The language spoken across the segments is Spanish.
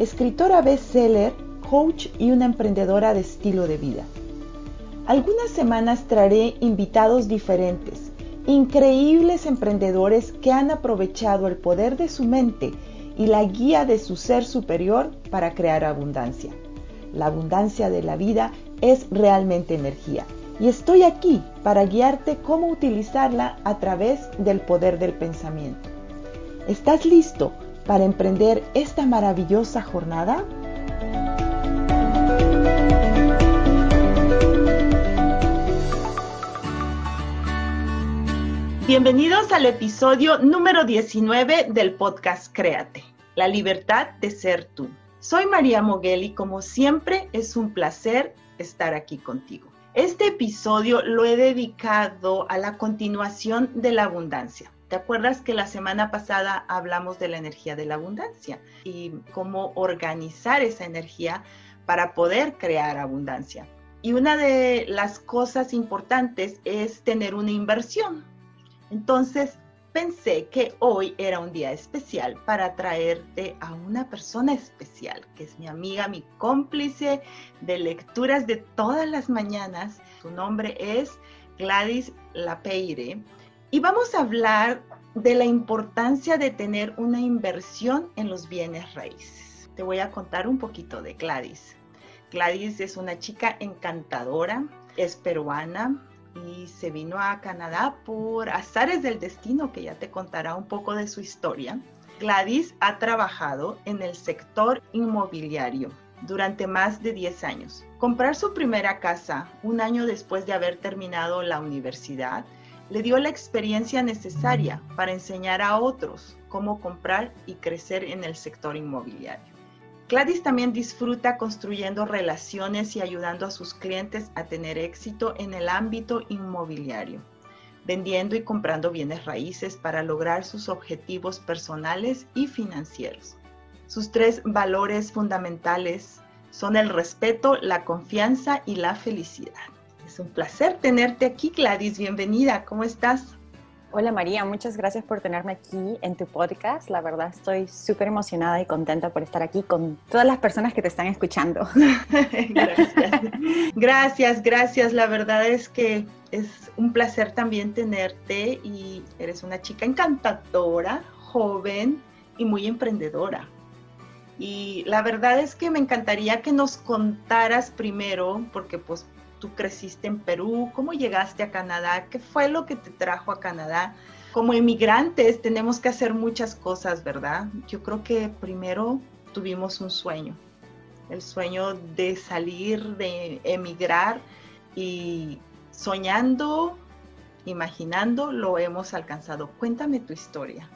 escritora bestseller, coach y una emprendedora de estilo de vida. Algunas semanas traeré invitados diferentes, increíbles emprendedores que han aprovechado el poder de su mente y la guía de su ser superior para crear abundancia. La abundancia de la vida es realmente energía y estoy aquí para guiarte cómo utilizarla a través del poder del pensamiento. ¿Estás listo para emprender esta maravillosa jornada? Bienvenidos al episodio número 19 del podcast Créate, la libertad de ser tú. Soy María Moguel y como siempre es un placer estar aquí contigo. Este episodio lo he dedicado a la continuación de la abundancia. ¿Te acuerdas que la semana pasada hablamos de la energía de la abundancia y cómo organizar esa energía para poder crear abundancia? Y una de las cosas importantes es tener una inversión. Entonces, pensé que hoy era un día especial para traerte a una persona especial, que es mi amiga, mi cómplice de lecturas de todas las mañanas. Su nombre es Gladys Lapeire. Y vamos a hablar de la importancia de tener una inversión en los bienes raíces. Te voy a contar un poquito de Gladys. Gladys es una chica encantadora, es peruana, y se vino a Canadá por azares del destino, que ya te contará un poco de su historia. Gladys ha trabajado en el sector inmobiliario durante más de 10 años. Comprar su primera casa un año después de haber terminado la universidad le dio la experiencia necesaria para enseñar a otros cómo comprar y crecer en el sector inmobiliario. Gladys también disfruta construyendo relaciones y ayudando a sus clientes a tener éxito en el ámbito inmobiliario, vendiendo y comprando bienes raíces para lograr sus objetivos personales y financieros. Sus tres valores fundamentales son el respeto, la confianza y la felicidad. Es un placer tenerte aquí, Gladys. Bienvenida. ¿Cómo estás? Hola María, muchas gracias por tenerme aquí en tu podcast. La verdad estoy súper emocionada y contenta por estar aquí con todas las personas que te están escuchando. gracias. gracias, gracias. La verdad es que es un placer también tenerte y eres una chica encantadora, joven y muy emprendedora. Y la verdad es que me encantaría que nos contaras primero, porque pues tú creciste en Perú, cómo llegaste a Canadá, qué fue lo que te trajo a Canadá. Como inmigrantes tenemos que hacer muchas cosas, ¿verdad? Yo creo que primero tuvimos un sueño, el sueño de salir, de emigrar y soñando, imaginando, lo hemos alcanzado. Cuéntame tu historia.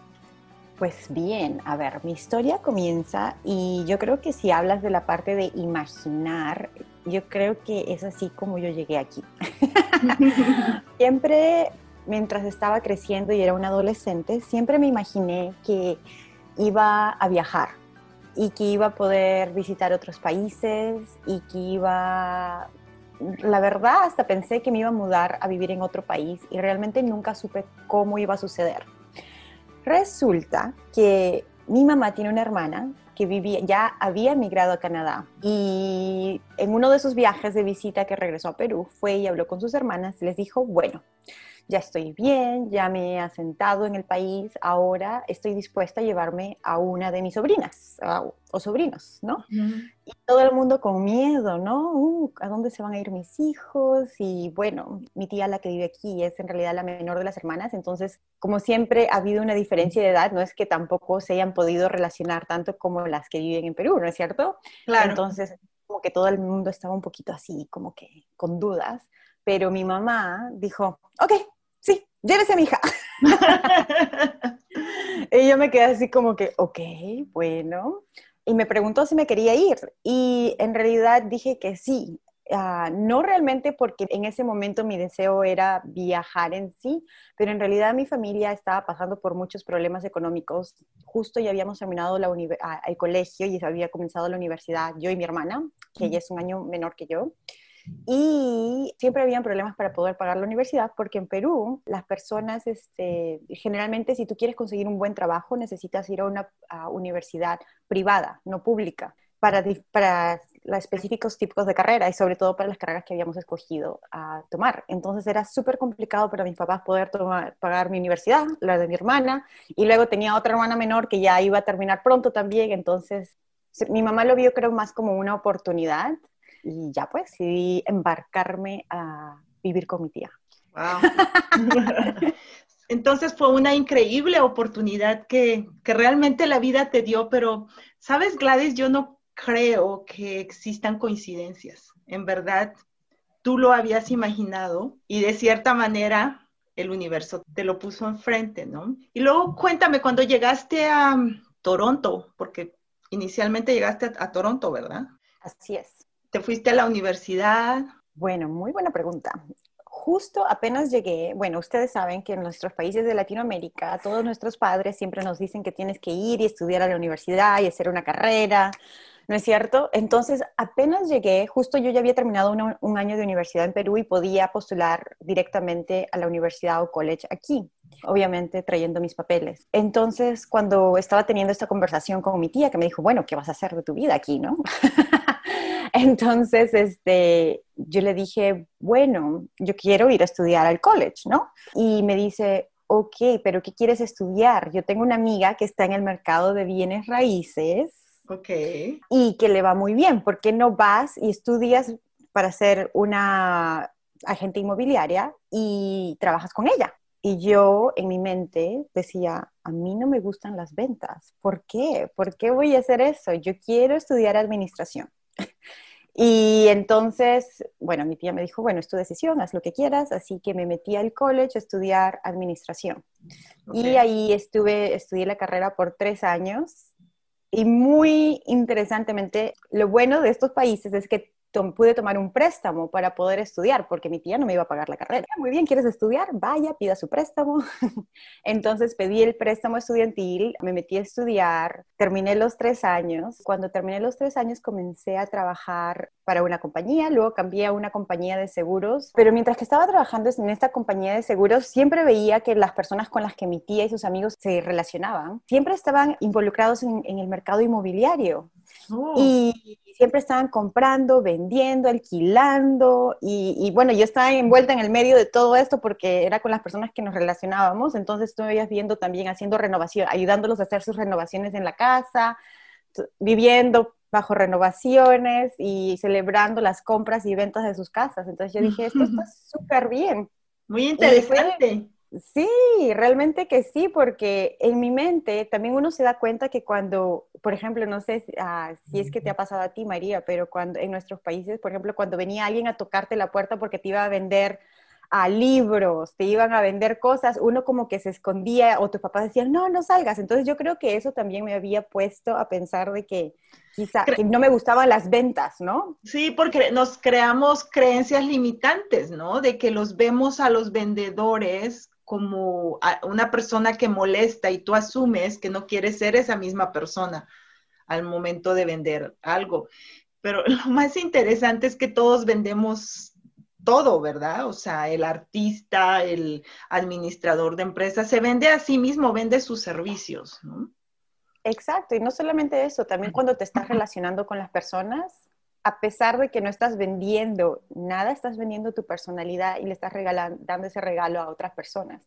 Pues bien, a ver, mi historia comienza y yo creo que si hablas de la parte de imaginar, yo creo que es así como yo llegué aquí. siempre, mientras estaba creciendo y era un adolescente, siempre me imaginé que iba a viajar y que iba a poder visitar otros países y que iba, la verdad, hasta pensé que me iba a mudar a vivir en otro país y realmente nunca supe cómo iba a suceder. Resulta que mi mamá tiene una hermana que vivía, ya había emigrado a Canadá y en uno de sus viajes de visita que regresó a Perú fue y habló con sus hermanas les dijo, bueno, ya estoy bien, ya me he asentado en el país, ahora estoy dispuesta a llevarme a una de mis sobrinas o sobrinos, ¿no? Y todo el mundo con miedo, ¿no? Uh, ¿A dónde se van a ir mis hijos? Y bueno, mi tía, la que vive aquí, es en realidad la menor de las hermanas, entonces, como siempre ha habido una diferencia de edad, no es que tampoco se hayan podido relacionar tanto como las que viven en Perú, ¿no es cierto? Claro. Entonces, como que todo el mundo estaba un poquito así, como que con dudas pero mi mamá dijo, ok, llévese mi hija. y yo me quedé así como que, ok, bueno, y me preguntó si me quería ir. Y en realidad dije que sí. Ah, no realmente porque en ese momento mi deseo era viajar en sí, pero en realidad mi familia estaba pasando por muchos problemas económicos. Justo ya habíamos terminado la ah, el colegio y había comenzado la universidad, yo y mi hermana, que ella es un año menor que yo. Y siempre habían problemas para poder pagar la universidad porque en Perú las personas, este, generalmente si tú quieres conseguir un buen trabajo necesitas ir a una universidad privada, no pública, para, para los específicos tipos de carrera y sobre todo para las carreras que habíamos escogido a tomar. Entonces era súper complicado para mis papás poder pagar mi universidad, la de mi hermana, y luego tenía otra hermana menor que ya iba a terminar pronto también, entonces mi mamá lo vio creo más como una oportunidad y ya pues decidí embarcarme a vivir con mi tía. Wow. Entonces fue una increíble oportunidad que, que, realmente la vida te dio, pero, ¿sabes, Gladys? Yo no creo que existan coincidencias. En verdad, tú lo habías imaginado y de cierta manera el universo te lo puso enfrente, ¿no? Y luego cuéntame, cuando llegaste a Toronto, porque inicialmente llegaste a Toronto, ¿verdad? Así es. ¿Te fuiste a la universidad? Bueno, muy buena pregunta. Justo apenas llegué, bueno, ustedes saben que en nuestros países de Latinoamérica, todos nuestros padres siempre nos dicen que tienes que ir y estudiar a la universidad y hacer una carrera, ¿no es cierto? Entonces, apenas llegué, justo yo ya había terminado un año de universidad en Perú y podía postular directamente a la universidad o college aquí, obviamente trayendo mis papeles. Entonces, cuando estaba teniendo esta conversación con mi tía, que me dijo, bueno, ¿qué vas a hacer de tu vida aquí, no? Entonces, este, yo le dije, bueno, yo quiero ir a estudiar al college, ¿no? Y me dice, ok, pero ¿qué quieres estudiar? Yo tengo una amiga que está en el mercado de bienes raíces. Ok. Y que le va muy bien. ¿Por qué no vas y estudias para ser una agente inmobiliaria y trabajas con ella? Y yo en mi mente decía, a mí no me gustan las ventas. ¿Por qué? ¿Por qué voy a hacer eso? Yo quiero estudiar administración. Y entonces, bueno, mi tía me dijo, bueno, es tu decisión, haz lo que quieras, así que me metí al college a estudiar administración. Y ahí estuve, estudié la carrera por tres años. Y muy interesantemente, lo bueno de estos países es que pude tomar un préstamo para poder estudiar, porque mi tía no me iba a pagar la carrera. Muy bien, ¿quieres estudiar? Vaya, pida su préstamo. Entonces pedí el préstamo estudiantil, me metí a estudiar, terminé los tres años. Cuando terminé los tres años comencé a trabajar para una compañía, luego cambié a una compañía de seguros, pero mientras que estaba trabajando en esta compañía de seguros, siempre veía que las personas con las que mi tía y sus amigos se relacionaban, siempre estaban involucrados en, el mercado inmobiliario. Oh. Y siempre estaban comprando, vendiendo, alquilando y, bueno, yo estaba envuelta en el medio de todo esto porque era con las personas que nos relacionábamos, entonces estuve viendo también haciendo renovación, ayudándolos a hacer sus renovaciones en la casa, viviendo bajo renovaciones y celebrando las compras y ventas de sus casas. Entonces yo dije, esto está súper bien. Muy interesante. Sí, realmente que sí, porque en mi mente también uno se da cuenta que cuando, por ejemplo, no sé ah, si es que te ha pasado a ti, María, pero cuando en nuestros países, por ejemplo, cuando venía alguien a tocarte la puerta porque te iba a vender a libros, te iban a vender cosas, uno como que se escondía o tus papás decían, no, no salgas. Entonces yo creo que eso también me había puesto a pensar de que quizá que no me gustaban las ventas, ¿no? Sí, porque nos creamos creencias limitantes, ¿no? De que los vemos a los vendedores como una persona que molesta y tú asumes que no quieres ser esa misma persona al momento de vender algo. Pero lo más interesante es que todos vendemos todo, ¿verdad? O sea, el artista, el administrador de empresas, se vende a sí mismo, vende sus servicios, ¿no? Exacto, y no solamente eso, también cuando te estás relacionando con las personas, a pesar de que no estás vendiendo nada, estás vendiendo tu personalidad y le estás regalando, dando ese regalo a otras personas,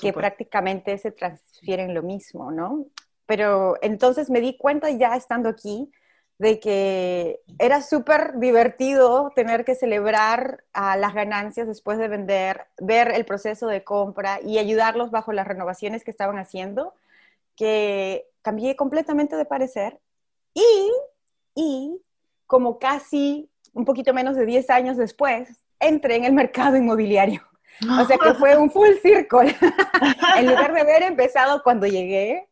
que prácticamente se transfieren lo mismo, ¿no? Pero entonces me di cuenta ya estando aquí de que era súper divertido tener que celebrar las ganancias después de vender, ver el proceso de compra y ayudarlos bajo las renovaciones que estaban haciendo, que cambié completamente de parecer y, y como casi un poquito menos de 10 años después, entré en el mercado inmobiliario. O sea que fue un full circle. en lugar de haber empezado cuando llegué,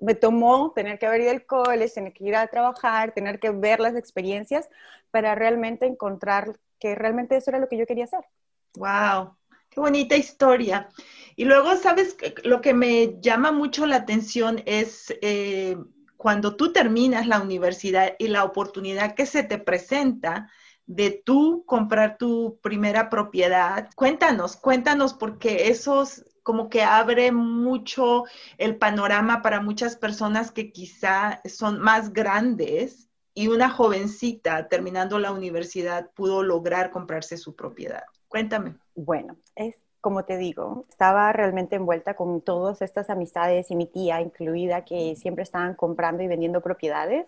me tomó tener que haber ido al college, tener que ir a trabajar, tener que ver las experiencias para realmente encontrar que realmente eso era lo que yo quería hacer. Wow, qué bonita historia. Y luego, ¿sabes? Lo que me llama mucho la atención es eh, cuando tú terminas la universidad y la oportunidad que se te presenta de tú comprar tu primera propiedad. Cuéntanos, cuéntanos, porque eso como que abre mucho el panorama para muchas personas que quizá son más grandes y una jovencita terminando la universidad pudo lograr comprarse su propiedad. Cuéntame. Bueno, es como te digo, estaba realmente envuelta con todas estas amistades y mi tía incluida que siempre estaban comprando y vendiendo propiedades.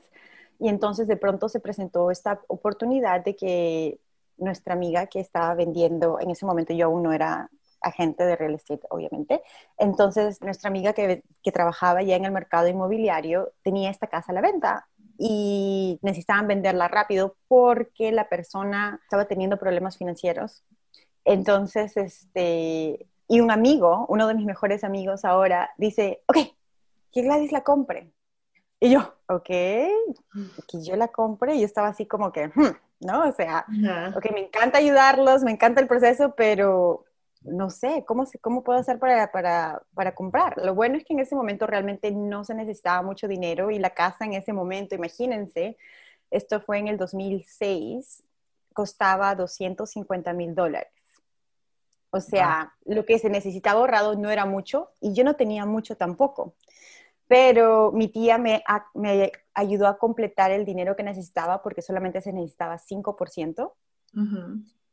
Y entonces de pronto se presentó esta oportunidad de que nuestra amiga que estaba vendiendo, en ese momento yo aún no era agente de real estate, obviamente. Entonces, nuestra amiga que, que, trabajaba ya en el mercado inmobiliario tenía esta casa a la venta y necesitaban venderla rápido porque la persona estaba teniendo problemas financieros entonces, este, y un amigo, uno de mis mejores amigos ahora, dice, ok, que Gladys la compre. Y yo, ok, que yo la compre. Y yo estaba así como que, hmm", ¿no? O sea, ok, me encanta ayudarlos, me encanta el proceso, pero no sé, ¿cómo, cómo puedo hacer para, para, para, comprar? Lo bueno es que en ese momento realmente no se necesitaba mucho dinero y la casa en ese momento, imagínense, esto fue en el 2006, costaba 250 mil dólares. O sea, lo que se necesitaba ahorrado no era mucho y yo no tenía mucho tampoco. Pero mi tía me, me ayudó a completar el dinero que necesitaba porque solamente se necesitaba 5%.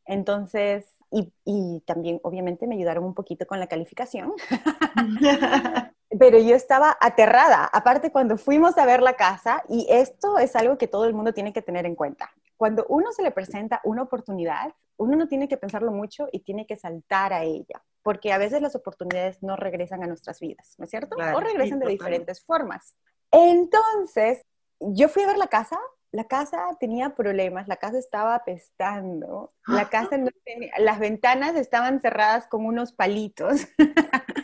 Entonces, y, y, también obviamente me ayudaron un poquito con la calificación. Pero yo estaba aterrada. Aparte, cuando fuimos a ver la casa, y esto es algo que todo el mundo tiene que tener en cuenta. Cuando uno se le presenta una oportunidad, uno no tiene que pensarlo mucho y tiene que saltar a ella, porque a veces las oportunidades no regresan a nuestras vidas, ¿no es cierto? o regresan de diferentes formas. Entonces, yo fui a ver la casa, la casa tenía problemas, la casa estaba apestando, la casa no tenía, las ventanas estaban cerradas con unos palitos.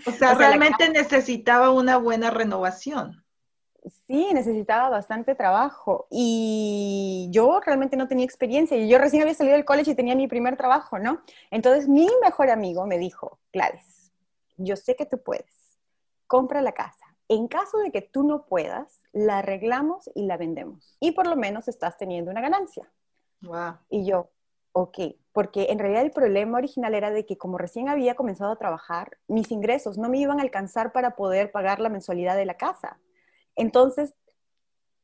O sea, realmente necesitaba una buena renovación. Sí, necesitaba bastante trabajo y yo realmente no tenía experiencia. Yo recién había salido del college y tenía mi primer trabajo, ¿no? Entonces mi mejor amigo me dijo, Gladys, yo sé que tú puedes, compra la casa. En caso de que tú no puedas, la arreglamos y la vendemos. Y por lo menos estás teniendo una ganancia. Wow. Y yo, ok, porque en realidad el problema original era de que como recién había comenzado a trabajar, mis ingresos no me iban a alcanzar para poder pagar la mensualidad de la casa. Entonces,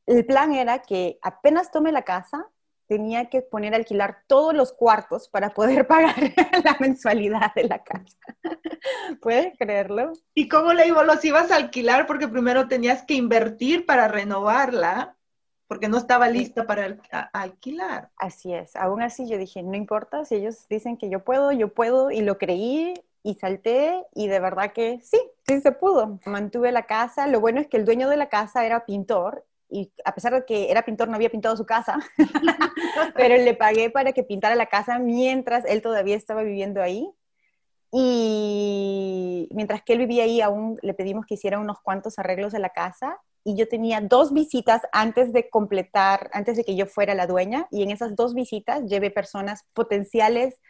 el plan era que apenas tome la casa, tenía que poner a alquilar todos los cuartos para poder pagar la mensualidad de la casa. ¿Puedes creerlo? ¿Y cómo le iba? Los ibas a alquilar porque primero tenías que invertir para renovarla, porque no estaba lista para alquilar. Así es. Aún así yo dije, no importa, si ellos dicen que yo puedo, yo puedo, y lo creí y salté y de verdad que sí, sí se pudo. Mantuve la casa. Lo bueno es que el dueño de la casa era pintor y a pesar de que era pintor no había pintado su casa, pero le pagué para que pintara la casa mientras él todavía estaba viviendo ahí. Y mientras que él vivía ahí, aún le pedimos que hiciera unos cuantos arreglos de la casa. Y yo tenía dos visitas antes de completar, antes de que yo fuera la dueña. Y en esas dos visitas llevé personas potenciales,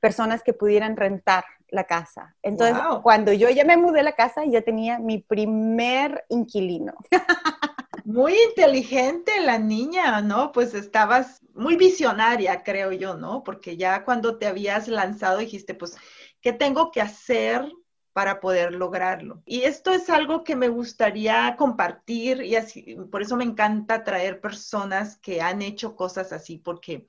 personas que pudieran rentar la casa. Entonces, cuando yo ya me mudé a la casa, ya tenía mi primer inquilino. Muy inteligente la niña, ¿no? Pues estabas muy visionaria, creo yo, ¿no? Porque ya cuando te habías lanzado dijiste, pues, ¿qué tengo que hacer para poder lograrlo? Y esto es algo que me gustaría compartir y así, por eso me encanta traer personas que han hecho cosas así, porque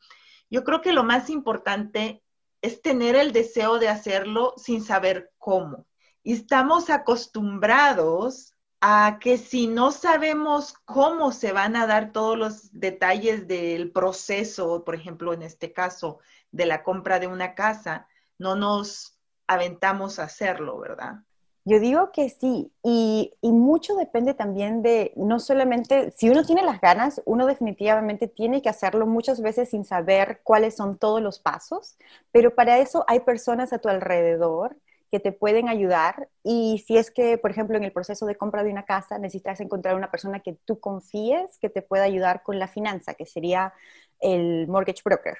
yo creo que lo más importante es tener el deseo de hacerlo sin saber cómo. Y estamos acostumbrados a que si no sabemos cómo se van a dar todos los detalles del proceso, por ejemplo, en este caso, de la compra de una casa, no nos aventamos a hacerlo, ¿verdad? Yo digo que sí, y, mucho depende también de, no solamente, si uno tiene las ganas, uno definitivamente tiene que hacerlo muchas veces sin saber cuáles son todos los pasos, pero para eso hay personas a tu alrededor que te pueden ayudar y si es que, por ejemplo, en el proceso de compra de una casa necesitas encontrar una persona que tú confíes que te pueda ayudar con la finanza, que sería el mortgage broker.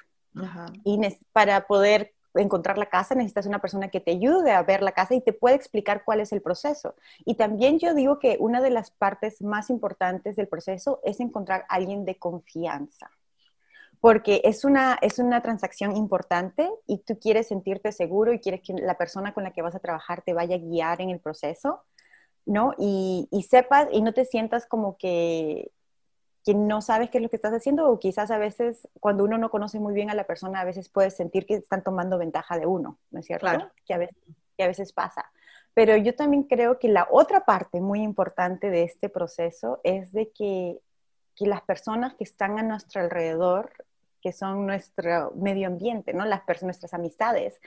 Y para poder encontrar la casa necesitas una persona que te ayude a ver la casa y te puede explicar cuál es el proceso. Y también yo digo que una de las partes más importantes del proceso es encontrar a alguien de confianza porque es una, es una transacción importante y tú quieres sentirte seguro y quieres que la persona con la que vas a trabajar te vaya a guiar en el proceso, ¿no? Y sepas y no te sientas como que, que no sabes qué es lo que estás haciendo o quizás a veces cuando uno no conoce muy bien a la persona, a veces puedes sentir que están tomando ventaja de uno, ¿no es cierto? Claro. Que, a veces, que a veces pasa. Pero yo también creo que la otra parte muy importante de este proceso es de que que las personas que están a nuestro alrededor que son nuestro medio ambiente, ¿no? Las nuestras amistades,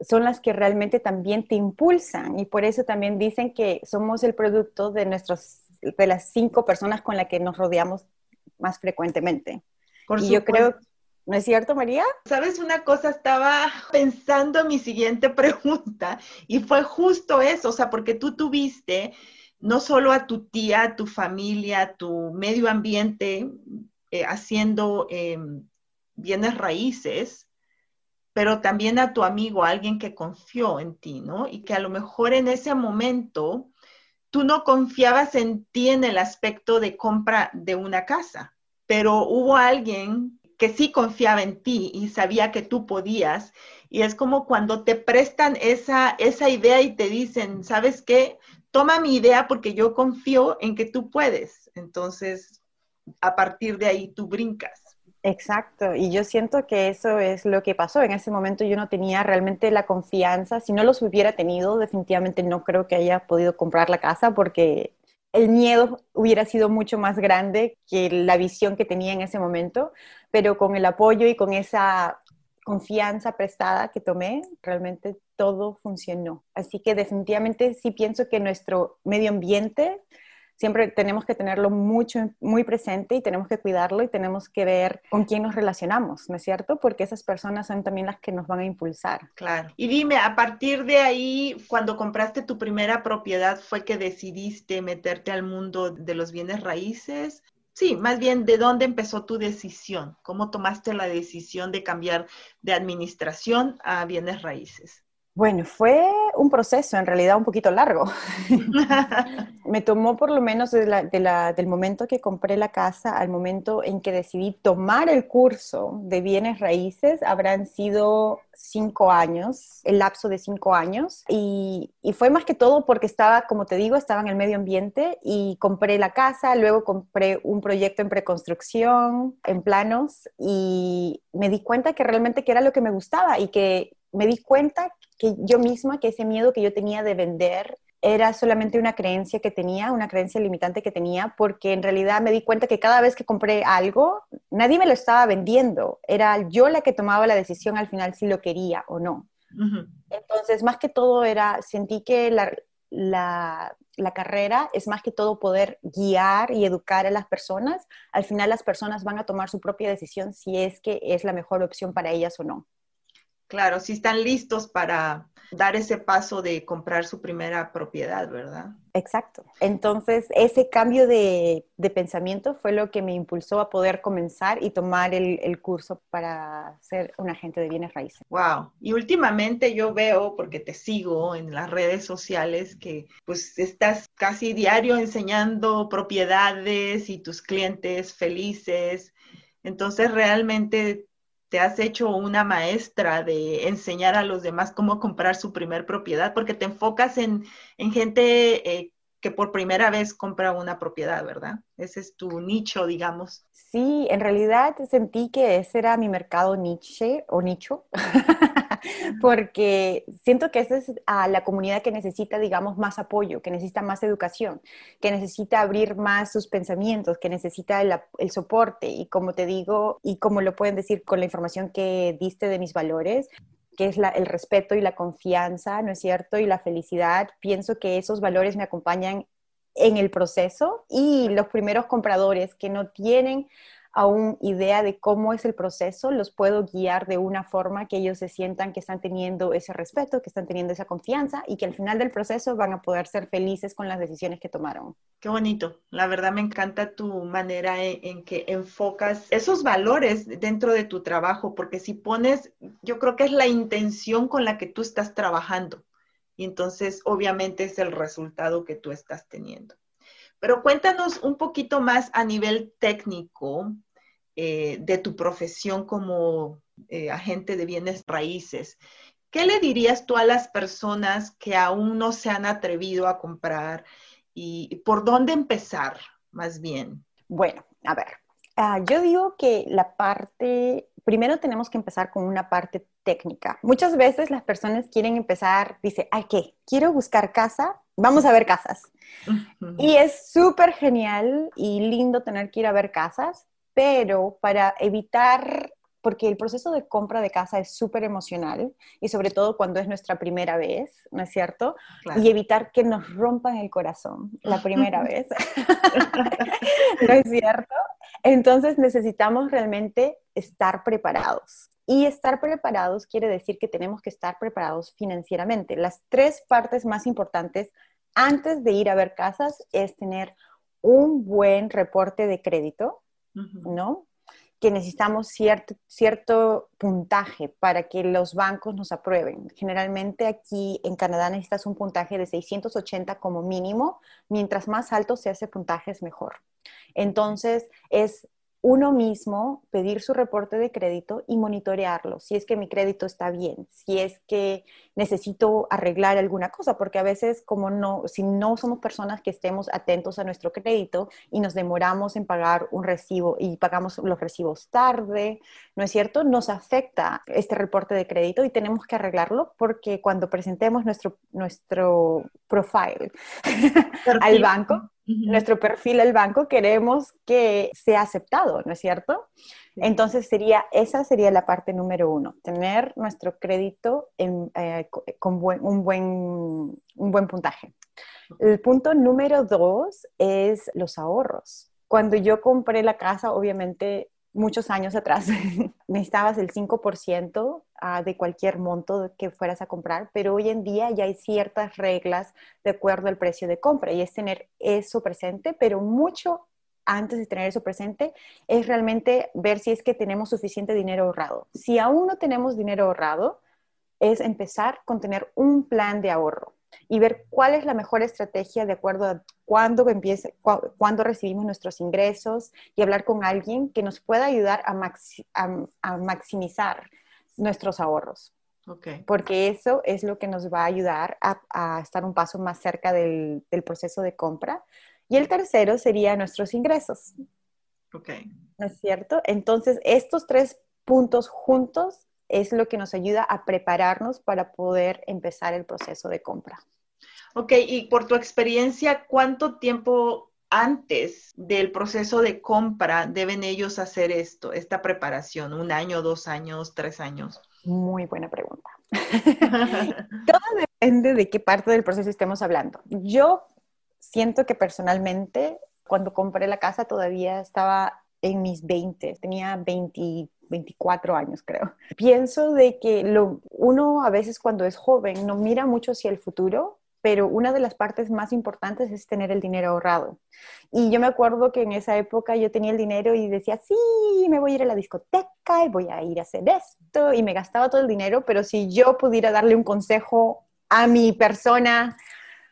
son las que realmente también te impulsan y por eso también dicen que somos el producto de, nuestros, de las cinco personas con las que nos rodeamos más frecuentemente. Por y yo creo, ¿no es cierto, María? Sabes, una cosa, estaba pensando en mi siguiente pregunta y fue justo eso, o sea, porque tú tuviste no solo a tu tía, a tu familia, a tu medio ambiente, eh, haciendo em, bienes raíces, pero también a tu amigo, a alguien que confió en ti, ¿no? Y que a lo mejor en ese momento tú no confiabas en ti en el aspecto de compra de una casa, pero hubo alguien que sí confiaba en ti y sabía que tú podías. Y es como cuando te prestan esa, esa idea y te dicen, ¿sabes qué? Toma mi idea porque yo confío en que tú puedes. Entonces, a partir de ahí tú brincas. Exacto, y yo siento que eso es lo que pasó. En ese momento yo no tenía realmente la confianza. Si no los hubiera tenido, definitivamente no creo que haya podido comprar la casa porque el miedo hubiera sido mucho más grande que la visión que tenía en ese momento, pero con el apoyo y con esa confianza prestada que tomé, realmente todo funcionó. Así que definitivamente sí pienso que nuestro medio ambiente siempre tenemos que tenerlo mucho, muy presente y tenemos que cuidarlo y tenemos que ver con quién nos relacionamos, ¿no es cierto? Porque esas personas son también las que nos van a impulsar. Claro. Y dime, a partir de ahí, cuando compraste tu primera propiedad, ¿fue que decidiste meterte al mundo de los bienes raíces? Sí, más bien, ¿de dónde empezó tu decisión? ¿Cómo tomaste la decisión de cambiar de administración a bienes raíces? Bueno, fue un proceso en realidad un poquito largo. Me tomó por lo menos del momento que compré la casa al momento en que decidí tomar el curso de bienes raíces, habrán sido cinco años, el lapso de cinco años. Y, y, fue más que todo porque estaba, como te digo, estaba en el medio ambiente y compré la casa, luego compré un proyecto en preconstrucción, en planos, y me di cuenta que realmente que era lo que me gustaba y que me di cuenta que yo misma, que ese miedo que yo tenía de vender era solamente una creencia que tenía, una creencia limitante que tenía, porque en realidad me di cuenta que cada vez que compré algo, nadie me lo estaba vendiendo, era yo la que tomaba la decisión al final si lo quería o no. Entonces, más que todo era, sentí que la, la, la, carrera es más que todo poder guiar y educar a las personas. Al final las personas van a tomar su propia decisión si es que es la mejor opción para ellas o no. Claro, si están listos para dar ese paso de comprar su primera propiedad, ¿verdad? Exacto. Entonces, ese cambio de, pensamiento fue lo que me impulsó a poder comenzar y tomar el, el, curso para ser un agente de bienes raíces. Wow. Y últimamente yo veo, porque te sigo en las redes sociales, que pues estás casi diario enseñando propiedades y tus clientes felices. Entonces, realmente te has hecho una maestra de enseñar a los demás cómo comprar su primer propiedad, porque te enfocas en, gente eh, que por primera vez compra una propiedad, ¿verdad? Ese es tu nicho, digamos. Sí, en realidad sentí que ese era mi mercado niche o nicho, porque siento que esa es a la comunidad que necesita, digamos, más apoyo, que necesita más educación, que necesita abrir más sus pensamientos, que necesita el, el soporte. Y como te digo, y como lo pueden decir con la información que diste de mis valores, que es el respeto y la confianza, ¿no es cierto? Y la felicidad. Pienso que esos valores me acompañan en el proceso y los primeros compradores que no tienen aún idea de cómo es el proceso, los puedo guiar de una forma que ellos se sientan que están teniendo ese respeto, que están teniendo esa confianza y que al final del proceso van a poder ser felices con las decisiones que tomaron. Qué bonito. La verdad me encanta tu manera en, que enfocas esos valores dentro de tu trabajo, porque si pones, yo creo que es la intención con la que tú estás trabajando. Y entonces, obviamente, es el resultado que tú estás teniendo. Pero cuéntanos un poquito más a nivel técnico eh, de tu profesión como eh, agente de bienes raíces. ¿Qué le dirías tú a las personas que aún no se han atrevido a comprar y por dónde empezar, más bien? Bueno, a ver, ah, yo digo que la parte, primero tenemos que empezar con una parte técnica. Muchas veces las personas quieren empezar, dice, ¿ay qué? Quiero buscar casa, vamos a ver casas. Y es súper genial y lindo tener que ir a ver casas, pero para evitar, porque el proceso de compra de casa es súper emocional y sobre todo cuando es nuestra primera vez, ¿no es cierto? Y evitar que nos rompan el corazón la primera vez, ¿no es cierto? Entonces necesitamos realmente estar preparados. Y estar preparados quiere decir que tenemos que estar preparados financieramente. Las tres partes más importantes antes de ir a ver casas es tener un buen reporte de crédito, ¿no? Que necesitamos cierto, cierto puntaje para que los bancos nos aprueben. Generalmente aquí en Canadá necesitas un puntaje de 680 como mínimo. Mientras más alto sea ese puntaje es mejor. Entonces, es uno mismo pedir su reporte de crédito y monitorearlo, si es que mi crédito está bien, si es que necesito arreglar alguna cosa, porque a veces como no, si no somos personas que estemos atentos a nuestro crédito y nos demoramos en pagar un recibo y pagamos los recibos tarde, ¿no es cierto? Nos afecta este reporte de crédito y tenemos que arreglarlo porque cuando presentemos nuestro, nuestro profile al banco, nuestro perfil al banco, queremos que sea aceptado, ¿no es cierto? Entonces sería, esa sería la parte número uno, tener nuestro crédito eh, con un, buen, un buen puntaje. El punto número dos es los ahorros. Cuando yo compré la casa, obviamente muchos años atrás necesitabas el 5% ah, de cualquier monto que fueras a comprar, pero hoy en día ya hay ciertas reglas de acuerdo al precio de compra y es tener eso presente, pero mucho antes de tener eso presente es realmente ver si es que tenemos suficiente dinero ahorrado. Si aún no tenemos dinero ahorrado, es empezar con tener un plan de ahorro y ver cuál es la mejor estrategia de acuerdo a cuándo, empiece, cuándo recibimos nuestros ingresos y hablar con alguien que nos pueda ayudar a, maximizar nuestros ahorros. Porque eso es lo que nos va a ayudar a, estar un paso más cerca del, proceso de compra. Y el tercero sería nuestros ingresos. ¿No es cierto? Entonces, estos tres puntos juntos es lo que nos ayuda a prepararnos para poder empezar el proceso de compra. Ok, y por tu experiencia, ¿cuánto tiempo antes del proceso de compra deben ellos hacer esto, esta preparación? ¿Un año, dos años, tres años? Muy buena pregunta. Todo depende de qué parte del proceso estemos hablando. Yo siento que personalmente, cuando compré la casa, todavía estaba en mis 20, tenía 20 24 años, creo. Pienso de que lo, uno a veces cuando es joven no mira mucho hacia el futuro, pero una de las partes más importantes es tener el dinero ahorrado. Y yo me acuerdo que en esa época yo tenía el dinero y decía, sí, me voy a ir a la discoteca y voy a ir a hacer esto, y me gastaba todo el dinero, pero si yo pudiera darle un consejo a mi persona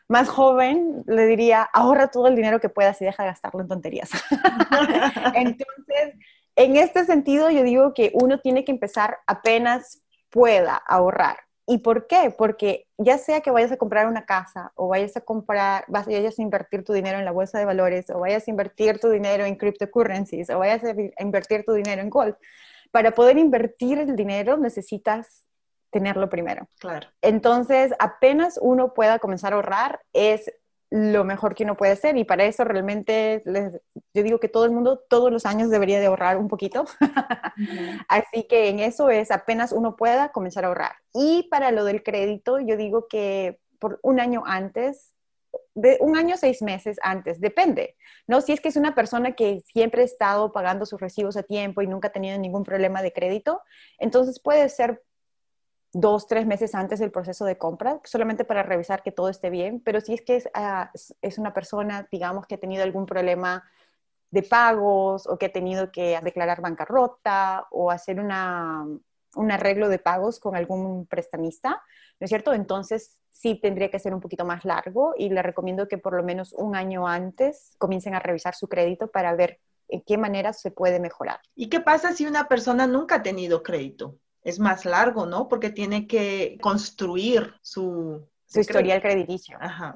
más joven, le diría, ahorra todo el dinero que puedas y deja de gastarlo en tonterías. Entonces, en este sentido, yo digo que uno tiene que empezar apenas pueda ahorrar. ¿Y por qué? Porque ya sea que vayas a comprar una casa o vayas a comprar, vayas a invertir tu dinero en la bolsa de valores o vayas a invertir tu dinero en cryptocurrencies o vayas a invertir tu dinero en gold, para poder invertir el dinero necesitas tenerlo primero. Claro. Entonces, apenas uno pueda comenzar a ahorrar, es lo mejor que uno puede hacer y para eso realmente yo digo que todo el mundo todos los años debería de ahorrar un poquito. Así que en eso es apenas uno pueda comenzar a ahorrar. Y para lo del crédito, yo digo que por un año antes de un año, seis meses antes, depende, ¿no? Si es que es una persona que siempre ha estado pagando sus recibos a tiempo y nunca ha tenido ningún problema de crédito, entonces puede ser dos, tres meses antes del proceso de compra, solamente para revisar que todo esté bien, pero si es que es, ah, es una persona, digamos, que ha tenido algún problema de pagos o que ha tenido que declarar bancarrota o hacer una, un arreglo de pagos con algún prestamista, ¿no es cierto? Entonces sí tendría que ser un poquito más largo y le recomiendo que por lo menos un año antes comiencen a revisar su crédito para ver en qué manera se puede mejorar. ¿Y qué pasa si una persona nunca ha tenido crédito? Es más largo, ¿no? Porque tiene que construir su... Su historial crediticio. Ajá.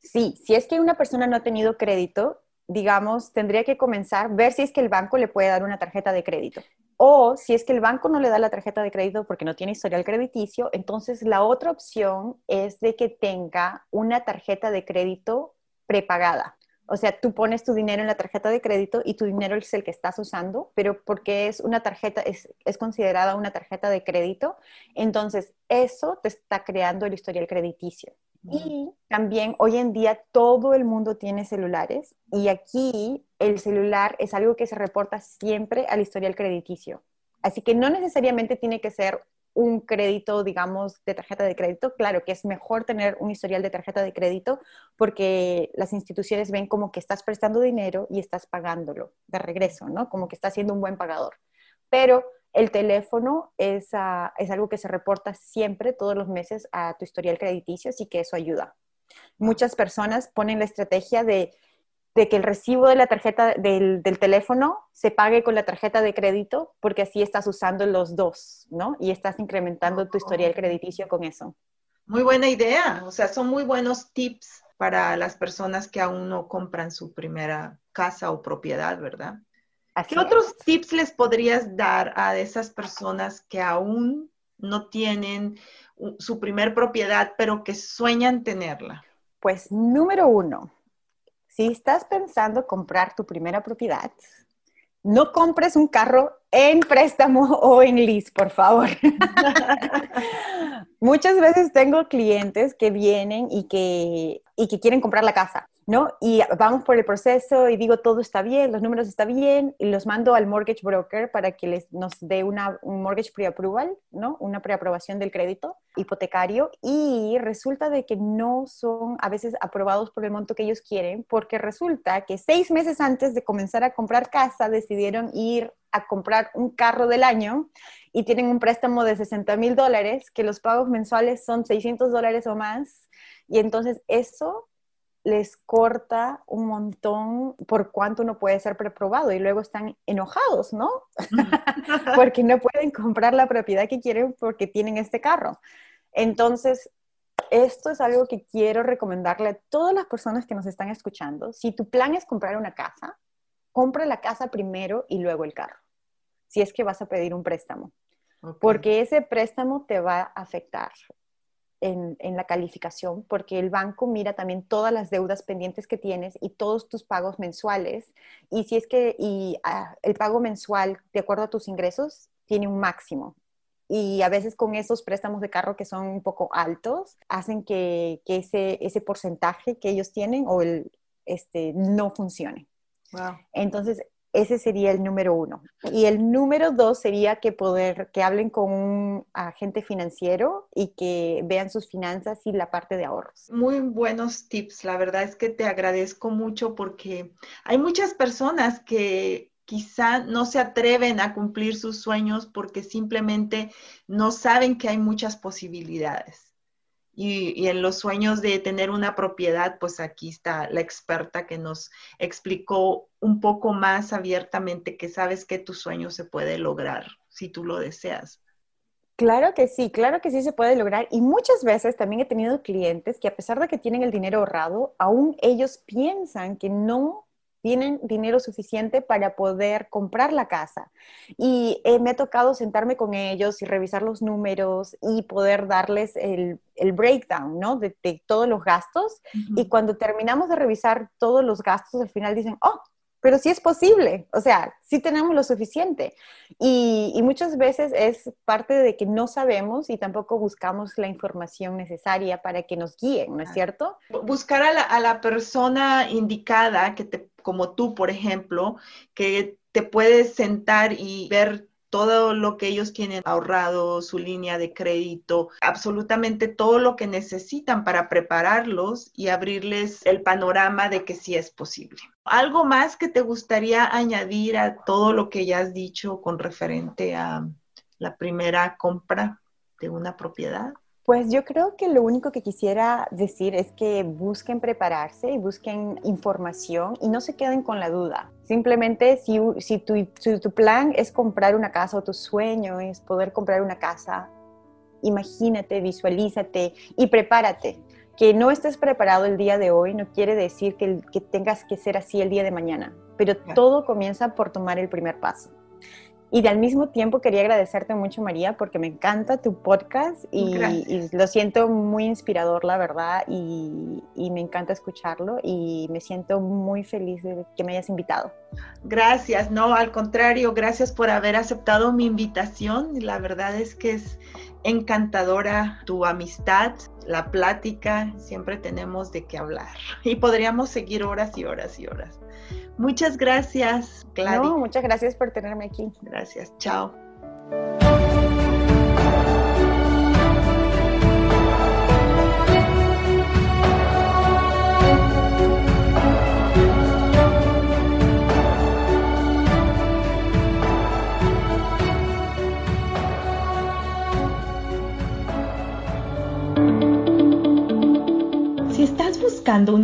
Sí, si es que una persona no ha tenido crédito, digamos, tendría que comenzar, ver si es que el banco le puede dar una tarjeta de crédito. O si es que el banco no le da la tarjeta de crédito porque no tiene historial crediticio, entonces la otra opción es de que tenga una tarjeta de crédito prepagada. O sea, tú pones tu dinero en la tarjeta de crédito y tu dinero es el que estás usando, pero porque es una tarjeta, es, es, considerada una tarjeta de crédito, entonces eso te está creando el historial crediticio. Y también hoy en día todo el mundo tiene celulares y aquí el celular es algo que se reporta siempre al historial crediticio. Así que no necesariamente tiene que ser un crédito, digamos, de tarjeta de crédito. Claro que es mejor tener un historial de tarjeta de crédito porque las instituciones ven como que estás prestando dinero y estás pagándolo de regreso, ¿no? Como que estás siendo un buen pagador. Pero el teléfono es, ah, es algo que se reporta siempre, todos los meses, a tu historial crediticio, así que eso ayuda. Muchas personas ponen la estrategia de, que el recibo de la tarjeta del, teléfono se pague con la tarjeta de crédito, porque así estás usando los dos, ¿no? Y estás incrementando tu historial crediticio con eso. Muy buena idea, o sea, son muy buenos tips para las personas que aún no compran su primera casa o propiedad, ¿verdad? ¿Qué otros tips les podrías dar a esas personas que aún no tienen su primer propiedad, pero que sueñan tenerla? Pues número uno, si estás pensando comprar tu primera propiedad, no compres un carro en préstamo o en lease, por favor. Muchas veces tengo clientes que vienen y que, y que quieren comprar la casa ¿no? Y vamos por el proceso y digo, todo está bien, los números están bien, y los mando al mortgage broker para que les, nos dé una, un mortgage pre-approval, ¿no? Una preaprobación del crédito hipotecario y resulta de que no son a veces aprobados por el monto que ellos quieren porque resulta que seis meses antes de comenzar a comprar casa decidieron ir a comprar un carro del año y tienen un préstamo de 60 mil dólares, que los pagos mensuales son 600 dólares o más. Y entonces eso les corta un montón por cuánto uno puede ser preprobado y luego están enojados, ¿no? porque no pueden comprar la propiedad que quieren porque tienen este carro. Entonces, esto es algo que quiero recomendarle a todas las personas que nos están escuchando. Si tu plan es comprar una casa, compra la casa primero y luego el carro, si es que vas a pedir un préstamo. Porque ese préstamo te va a afectar en, la calificación porque el banco mira también todas las deudas pendientes que tienes y todos tus pagos mensuales. Y si es que y, ah, el pago mensual, de acuerdo a tus ingresos, tiene un máximo. Y a veces con esos préstamos de carro que son un poco altos, hacen que, ese, ese porcentaje que ellos tienen o el, este, no funcione. Entonces, ese sería el número uno. Y el número dos sería que poder, que hablen con un agente financiero y que vean sus finanzas y la parte de ahorros. Muy buenos tips. La verdad es que te agradezco mucho porque hay muchas personas que quizá no se atreven a cumplir sus sueños porque simplemente no saben que hay muchas posibilidades. Y, en los sueños de tener una propiedad, pues aquí está la experta que nos explicó un poco más abiertamente que sabes que tu sueño se puede lograr si tú lo deseas. Claro que sí, claro que sí se puede lograr. Y muchas veces también he tenido clientes que a pesar de que tienen el dinero ahorrado, aún ellos piensan que no tienen dinero suficiente para poder comprar la casa. Y eh, me ha tocado sentarme con ellos y revisar los números y poder darles el, breakdown, ¿no? De, todos los gastos. Y cuando terminamos de revisar todos los gastos, al final dicen, oh, pero sí es posible, o sea, sí tenemos lo suficiente. Y, muchas veces es parte de que no sabemos y tampoco buscamos la información necesaria para que nos guíen, ¿no es cierto? Buscar a la, a la persona indicada, que te, como tú, por ejemplo, que te puedes sentar y ver todo lo que ellos tienen ahorrado, su línea de crédito, absolutamente todo lo que necesitan para prepararlos y abrirles el panorama de que sí es posible. ¿Algo más que te gustaría añadir a todo lo que ya has dicho con referente a la primera compra de una propiedad? Pues yo creo que lo único que quisiera decir es que busquen prepararse y busquen información y no se queden con la duda. Simplemente si, si, tu, tu plan es comprar una casa o tu sueño es poder comprar una casa, imagínate, visualízate y prepárate. Que no estés preparado el día de hoy no quiere decir que, que tengas que ser así el día de mañana, pero todo comienza por tomar el primer paso. Y al mismo tiempo quería agradecerte mucho, María, porque me encanta tu podcast y, lo siento muy inspirador, la verdad, y, me encanta escucharlo y me siento muy feliz de que me hayas invitado. Gracias, no, al contrario, gracias por haber aceptado mi invitación. La verdad es que es encantadora tu amistad, la plática, siempre tenemos de qué hablar y podríamos seguir horas y horas y horas. Muchas gracias, Gladys. muchas gracias por tenerme aquí. Gracias, chao.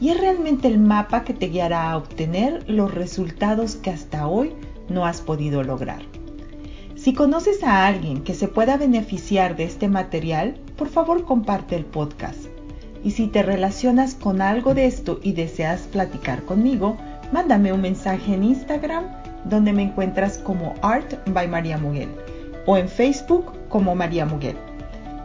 y es realmente el mapa que te guiará a obtener los resultados que hasta hoy no has podido lograr. Si conoces a alguien que se pueda beneficiar de este material, por favor comparte el podcast. Y si te relacionas con algo de esto y deseas platicar conmigo, mándame un mensaje en Instagram donde me encuentras como Art by María Muguel o en Facebook como María Muguel.